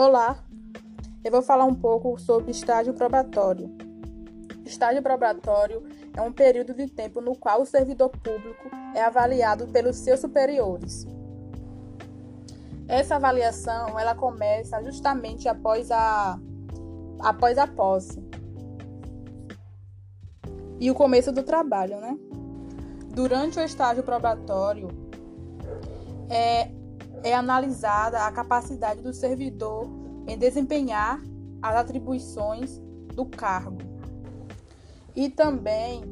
Olá, eu vou falar um pouco sobre estágio probatório. Estágio probatório é um período de tempo no qual o servidor público é avaliado pelos seus superiores. Essa avaliação ela começa justamente após a após a posse e o começo do trabalho, né? Durante o estágio probatório é é analisada a capacidade do servidor em desempenhar as atribuições do cargo e também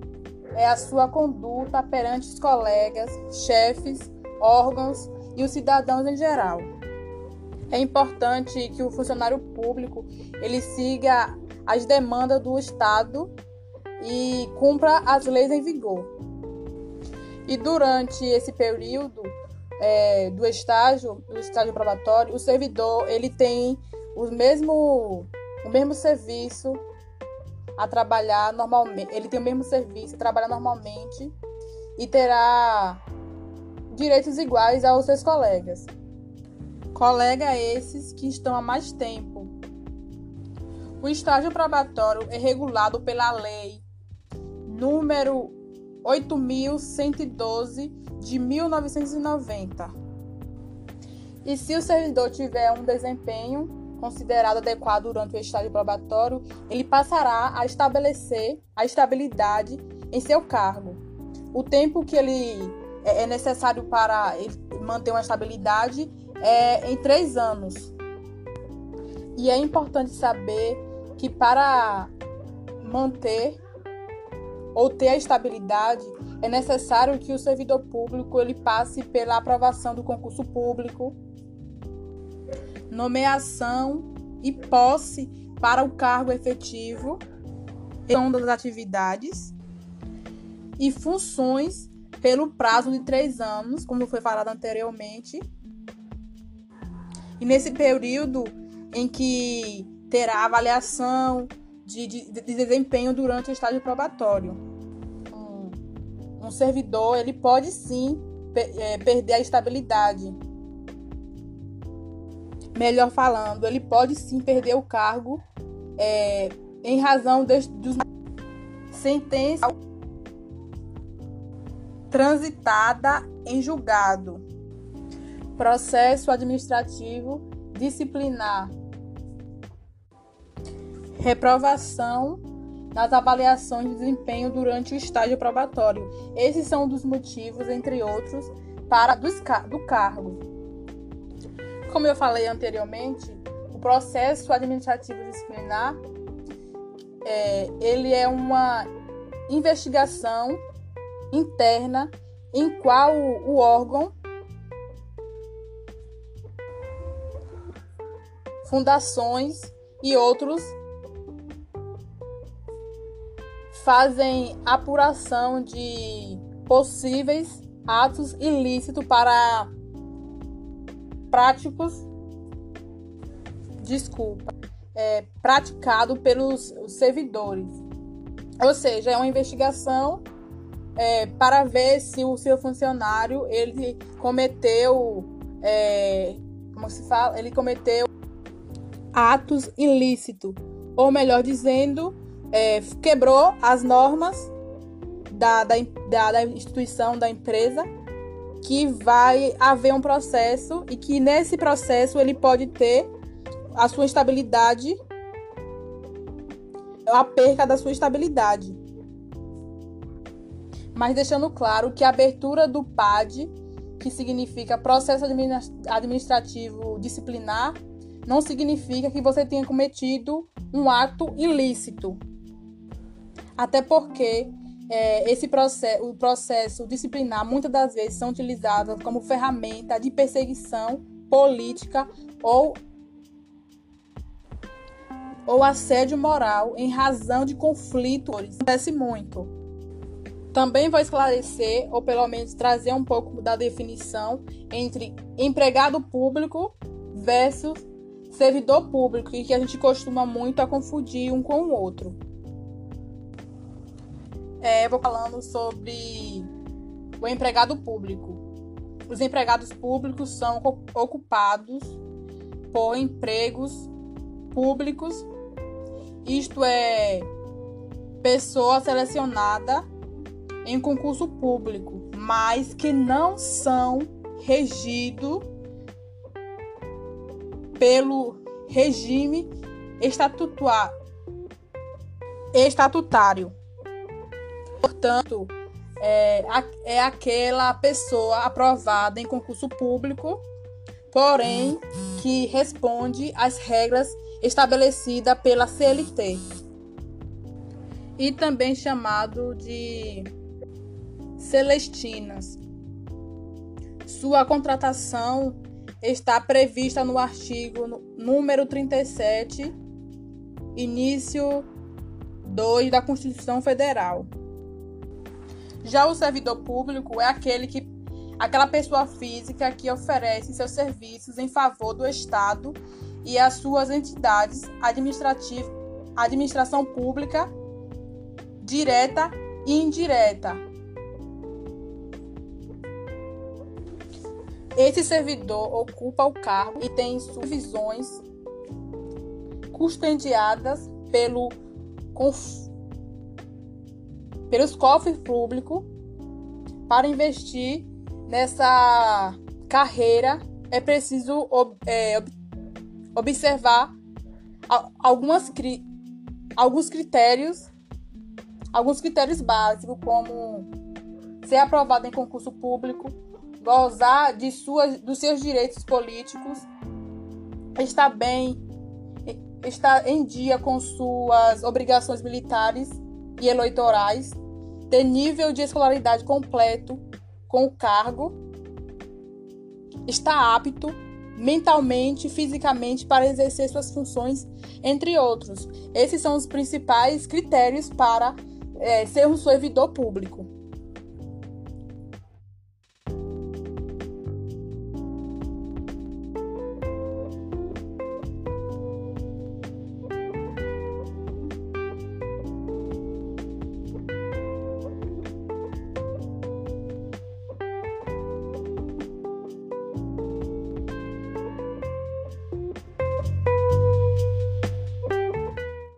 é a sua conduta perante os colegas, chefes, órgãos e os cidadãos em geral. É importante que o funcionário público ele siga as demandas do Estado e cumpra as leis em vigor. E durante esse período, é, do estágio, do estágio probatório, o servidor ele tem o mesmo, o mesmo serviço a trabalhar normalmente. Ele tem o mesmo serviço a trabalhar normalmente e terá direitos iguais aos seus colegas. Colega esses que estão há mais tempo. O estágio probatório é regulado pela lei número 8.112 de 1990. E se o servidor tiver um desempenho considerado adequado durante o estágio probatório, ele passará a estabelecer a estabilidade em seu cargo. O tempo que ele é, é necessário para manter uma estabilidade é em três anos. E é importante saber que para manter ou ter a estabilidade, é necessário que o servidor público ele passe pela aprovação do concurso público, nomeação e posse para o cargo efetivo, das atividades e funções pelo prazo de três anos, como foi falado anteriormente. E nesse período em que terá avaliação de, de, de desempenho durante o estágio probatório um servidor ele pode sim é, perder a estabilidade. Melhor falando, ele pode sim perder o cargo é, em razão de, dos sentença transitada em julgado, processo administrativo disciplinar, reprovação nas avaliações de desempenho durante o estágio probatório. Esses são um dos motivos, entre outros, para do cargo. Como eu falei anteriormente, o processo administrativo disciplinar é, ele é uma investigação interna em qual o órgão fundações e outros fazem apuração de possíveis atos ilícitos para práticos, desculpa, é, praticado pelos servidores. Ou seja, é uma investigação é, para ver se o seu funcionário ele cometeu, é, como se fala, ele cometeu atos ilícitos, ou melhor dizendo, é, quebrou as normas da, da, da, da instituição, da empresa, que vai haver um processo e que nesse processo ele pode ter a sua estabilidade, a perca da sua estabilidade. Mas deixando claro que a abertura do PAD, que significa processo administrativo disciplinar, não significa que você tenha cometido um ato ilícito. Até porque é, esse processo, o processo disciplinar muitas das vezes são utilizados como ferramenta de perseguição política ou ou assédio moral em razão de conflitos. Acontece muito. Também vou esclarecer, ou pelo menos trazer um pouco da definição entre empregado público versus servidor público, e que a gente costuma muito a confundir um com o outro é, eu vou falando sobre o empregado público. Os empregados públicos são ocupados por empregos públicos, isto é, pessoa selecionada em concurso público, mas que não são regidos pelo regime estatutário. Portanto, é, é aquela pessoa aprovada em concurso público, porém que responde às regras estabelecidas pela CLT. E também chamado de Celestinas. Sua contratação está prevista no artigo número 37, início 2 da Constituição Federal. Já o servidor público é aquele que aquela pessoa física que oferece seus serviços em favor do Estado e as suas entidades administrativas, administração pública direta e indireta. Esse servidor ocupa o cargo e tem supervisões custeadas pelo pelos cofres públicos para investir nessa carreira é preciso é, observar algumas, alguns critérios alguns critérios básicos como ser aprovado em concurso público gozar de suas, dos seus direitos políticos estar bem estar em dia com suas obrigações militares e eleitorais, ter nível de escolaridade completo com o cargo, estar apto mentalmente e fisicamente para exercer suas funções, entre outros. Esses são os principais critérios para é, ser um servidor público.